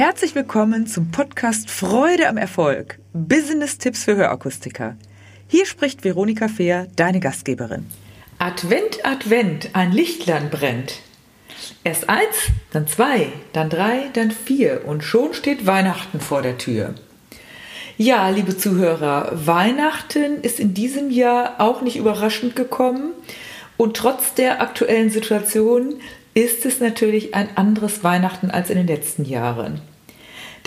Herzlich willkommen zum Podcast Freude am Erfolg. Business-Tipps für Hörakustiker. Hier spricht Veronika Fehr, deine Gastgeberin. Advent, Advent, ein Lichtlein brennt. Erst eins, dann zwei, dann drei, dann vier und schon steht Weihnachten vor der Tür. Ja, liebe Zuhörer, Weihnachten ist in diesem Jahr auch nicht überraschend gekommen und trotz der aktuellen Situation ist es natürlich ein anderes Weihnachten als in den letzten Jahren.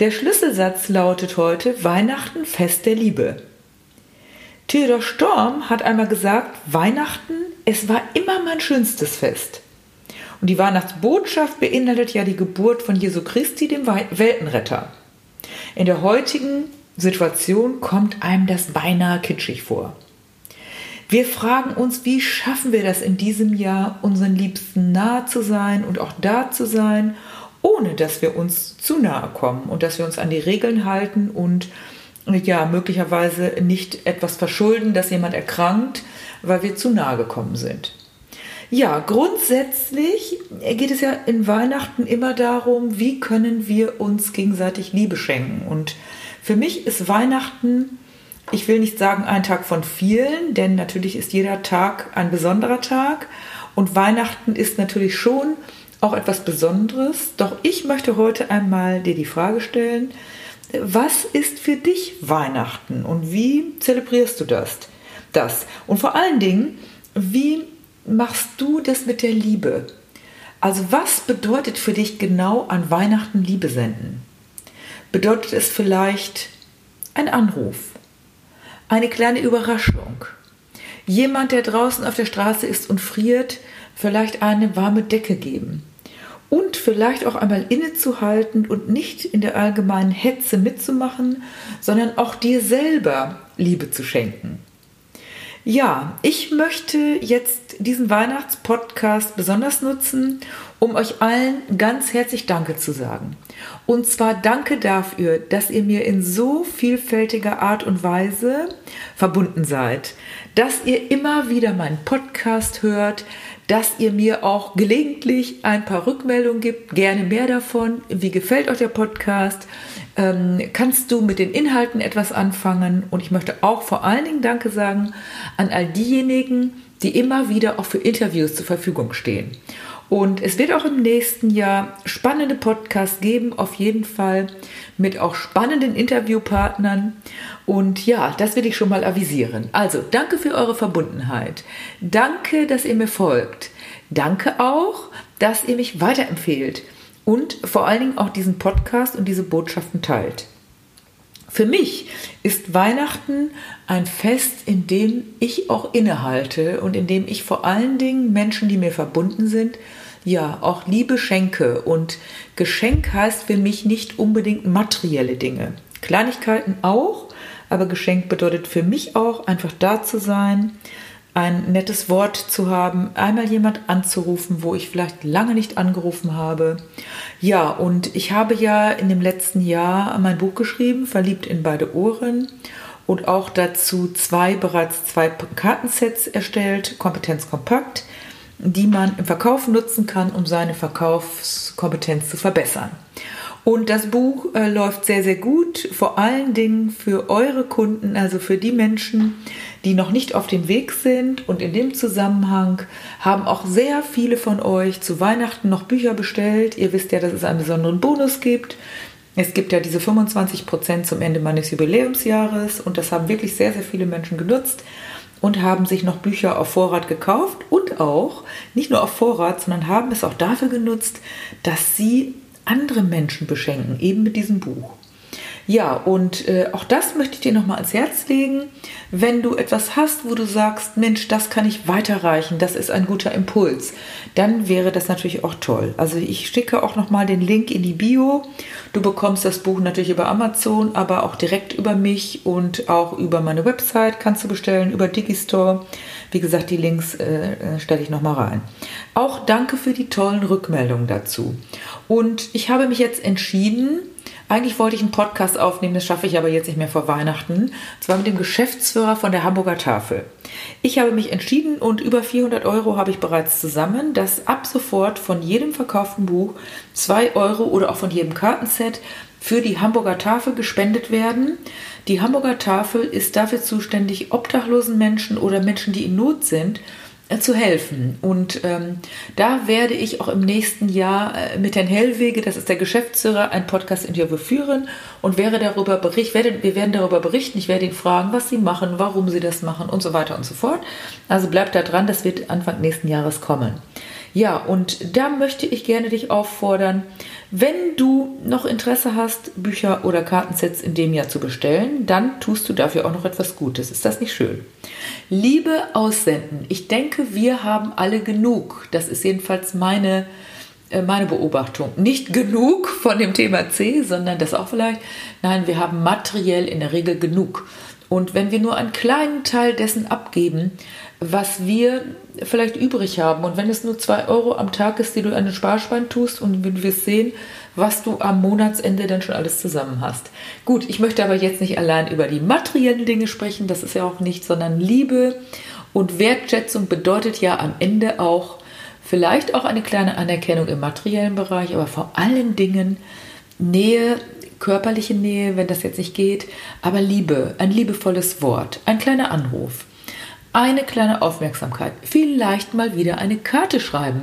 Der Schlüsselsatz lautet heute Weihnachten Fest der Liebe. Theodor Storm hat einmal gesagt, Weihnachten, es war immer mein schönstes Fest. Und die Weihnachtsbotschaft beinhaltet ja die Geburt von Jesu Christi, dem Weltenretter. In der heutigen Situation kommt einem das beinahe kitschig vor. Wir fragen uns, wie schaffen wir das in diesem Jahr, unseren Liebsten nahe zu sein und auch da zu sein, ohne dass wir uns zu nahe kommen und dass wir uns an die Regeln halten und ja, möglicherweise nicht etwas verschulden, dass jemand erkrankt, weil wir zu nahe gekommen sind. Ja, grundsätzlich geht es ja in Weihnachten immer darum, wie können wir uns gegenseitig Liebe schenken. Und für mich ist Weihnachten ich will nicht sagen ein Tag von vielen, denn natürlich ist jeder Tag ein besonderer Tag und Weihnachten ist natürlich schon auch etwas Besonderes. Doch ich möchte heute einmal dir die Frage stellen, was ist für dich Weihnachten und wie zelebrierst du das? Das und vor allen Dingen, wie machst du das mit der Liebe? Also was bedeutet für dich genau an Weihnachten Liebe senden? Bedeutet es vielleicht ein Anruf? eine kleine Überraschung. Jemand, der draußen auf der Straße ist und friert, vielleicht eine warme Decke geben. Und vielleicht auch einmal innezuhalten und nicht in der allgemeinen Hetze mitzumachen, sondern auch dir selber Liebe zu schenken. Ja, ich möchte jetzt diesen Weihnachtspodcast besonders nutzen, um euch allen ganz herzlich Danke zu sagen. Und zwar danke dafür, dass ihr mir in so vielfältiger Art und Weise verbunden seid, dass ihr immer wieder meinen Podcast hört, dass ihr mir auch gelegentlich ein paar Rückmeldungen gibt, gerne mehr davon. Wie gefällt euch der Podcast? Ähm, kannst du mit den Inhalten etwas anfangen? Und ich möchte auch vor allen Dingen Danke sagen an all diejenigen, die immer wieder auch für Interviews zur Verfügung stehen. Und es wird auch im nächsten Jahr spannende Podcasts geben, auf jeden Fall mit auch spannenden Interviewpartnern. Und ja, das will ich schon mal avisieren. Also danke für eure Verbundenheit. Danke, dass ihr mir folgt. Danke auch, dass ihr mich weiterempfehlt und vor allen Dingen auch diesen Podcast und diese Botschaften teilt. Für mich ist Weihnachten ein Fest, in dem ich auch innehalte und in dem ich vor allen Dingen Menschen, die mir verbunden sind, ja, auch Liebe schenke. Und Geschenk heißt für mich nicht unbedingt materielle Dinge. Kleinigkeiten auch, aber Geschenk bedeutet für mich auch einfach da zu sein, ein nettes Wort zu haben, einmal jemand anzurufen, wo ich vielleicht lange nicht angerufen habe. Ja, und ich habe ja in dem letzten Jahr mein Buch geschrieben, Verliebt in beide Ohren und auch dazu zwei bereits zwei Kartensets erstellt, Kompetenz kompakt, die man im Verkauf nutzen kann, um seine Verkaufskompetenz zu verbessern. Und das Buch äh, läuft sehr, sehr gut, vor allen Dingen für eure Kunden, also für die Menschen, die noch nicht auf dem Weg sind. Und in dem Zusammenhang haben auch sehr viele von euch zu Weihnachten noch Bücher bestellt. Ihr wisst ja, dass es einen besonderen Bonus gibt. Es gibt ja diese 25 Prozent zum Ende meines Jubiläumsjahres und das haben wirklich sehr, sehr viele Menschen genutzt und haben sich noch Bücher auf Vorrat gekauft und auch nicht nur auf Vorrat, sondern haben es auch dafür genutzt, dass sie andere Menschen beschenken, eben mit diesem Buch. Ja, und äh, auch das möchte ich dir nochmal ans Herz legen. Wenn du etwas hast, wo du sagst, Mensch, das kann ich weiterreichen, das ist ein guter Impuls, dann wäre das natürlich auch toll. Also ich schicke auch nochmal den Link in die Bio. Du bekommst das Buch natürlich über Amazon, aber auch direkt über mich und auch über meine Website kannst du bestellen, über Digistore. Wie gesagt, die Links äh, äh stelle ich nochmal rein. Auch danke für die tollen Rückmeldungen dazu. Und ich habe mich jetzt entschieden, Eigentlich wollte ich einen Podcast aufnehmen, das schaffe ich aber jetzt nicht mehr vor Weihnachten. Und zwar mit dem Geschäftsführer von der Hamburger Tafel. Ich habe mich entschieden und über 400 Euro habe ich bereits zusammen, dass ab sofort von jedem verkauften Buch 2 Euro oder auch von jedem Kartenset für die Hamburger Tafel gespendet werden. Die Hamburger Tafel ist dafür zuständig, obdachlosen Menschen oder Menschen, die in Not sind, zu helfen. Und ähm, da werde ich auch im nächsten Jahr äh, mit Herrn Hellwege, das ist der Geschäftsführer, ein Podcast-Interview führen und werde darüber bericht, werde, wir werden darüber berichten. Ich werde ihn fragen, was sie machen, warum sie das machen und so weiter und so fort. Also bleibt da dran, das wird Anfang nächsten Jahres kommen. Ja, und da möchte ich gerne dich auffordern, wenn du noch Interesse hast, Bücher oder Kartensets in dem Jahr zu bestellen, dann tust du dafür auch noch etwas Gutes. Ist das nicht schön? Liebe aussenden. Ich denke, wir haben alle genug. Das ist jedenfalls meine, äh, meine Beobachtung. Nicht genug von dem Thema C, sondern das auch vielleicht. Nein, wir haben materiell in der Regel genug. Und wenn wir nur einen kleinen Teil dessen abgeben, was wir vielleicht übrig haben. Und wenn es nur zwei Euro am Tag ist, die du an den Sparschwein tust und wenn wir sehen, was du am Monatsende dann schon alles zusammen hast. Gut, ich möchte aber jetzt nicht allein über die materiellen Dinge sprechen, das ist ja auch nicht, sondern Liebe und Wertschätzung bedeutet ja am Ende auch vielleicht auch eine kleine Anerkennung im materiellen Bereich, aber vor allen Dingen Nähe, körperliche Nähe, wenn das jetzt nicht geht, aber Liebe, ein liebevolles Wort, ein kleiner Anruf eine kleine Aufmerksamkeit, vielleicht mal wieder eine Karte schreiben.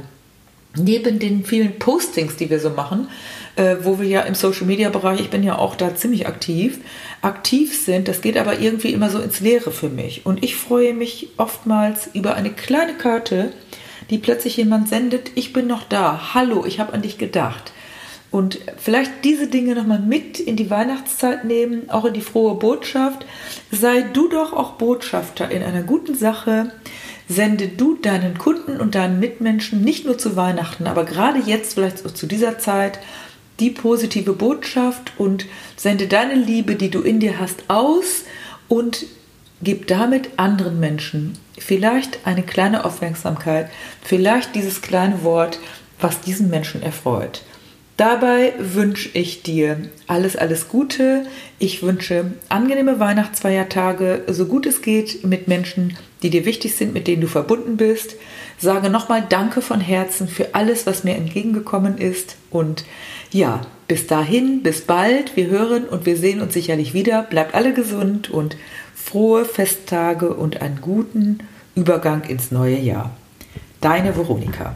Neben den vielen Postings, die wir so machen, äh, wo wir ja im Social Media Bereich, ich bin ja auch da ziemlich aktiv, aktiv sind, das geht aber irgendwie immer so ins Leere für mich. Und ich freue mich oftmals über eine kleine Karte, die plötzlich jemand sendet, ich bin noch da, hallo, ich habe an dich gedacht. Und vielleicht diese Dinge nochmal mit in die Weihnachtszeit nehmen, auch in die frohe Botschaft. Sei du doch auch Botschafter in einer guten Sache. Sende du deinen Kunden und deinen Mitmenschen nicht nur zu Weihnachten, aber gerade jetzt, vielleicht auch zu dieser Zeit, die positive Botschaft und sende deine Liebe, die du in dir hast, aus und gib damit anderen Menschen vielleicht eine kleine Aufmerksamkeit, vielleicht dieses kleine Wort, was diesen Menschen erfreut. Dabei wünsche ich dir alles, alles Gute. Ich wünsche angenehme Weihnachtsfeiertage, so gut es geht, mit Menschen, die dir wichtig sind, mit denen du verbunden bist. Sage nochmal Danke von Herzen für alles, was mir entgegengekommen ist. Und ja, bis dahin, bis bald. Wir hören und wir sehen uns sicherlich wieder. Bleibt alle gesund und frohe Festtage und einen guten Übergang ins neue Jahr. Deine Veronika.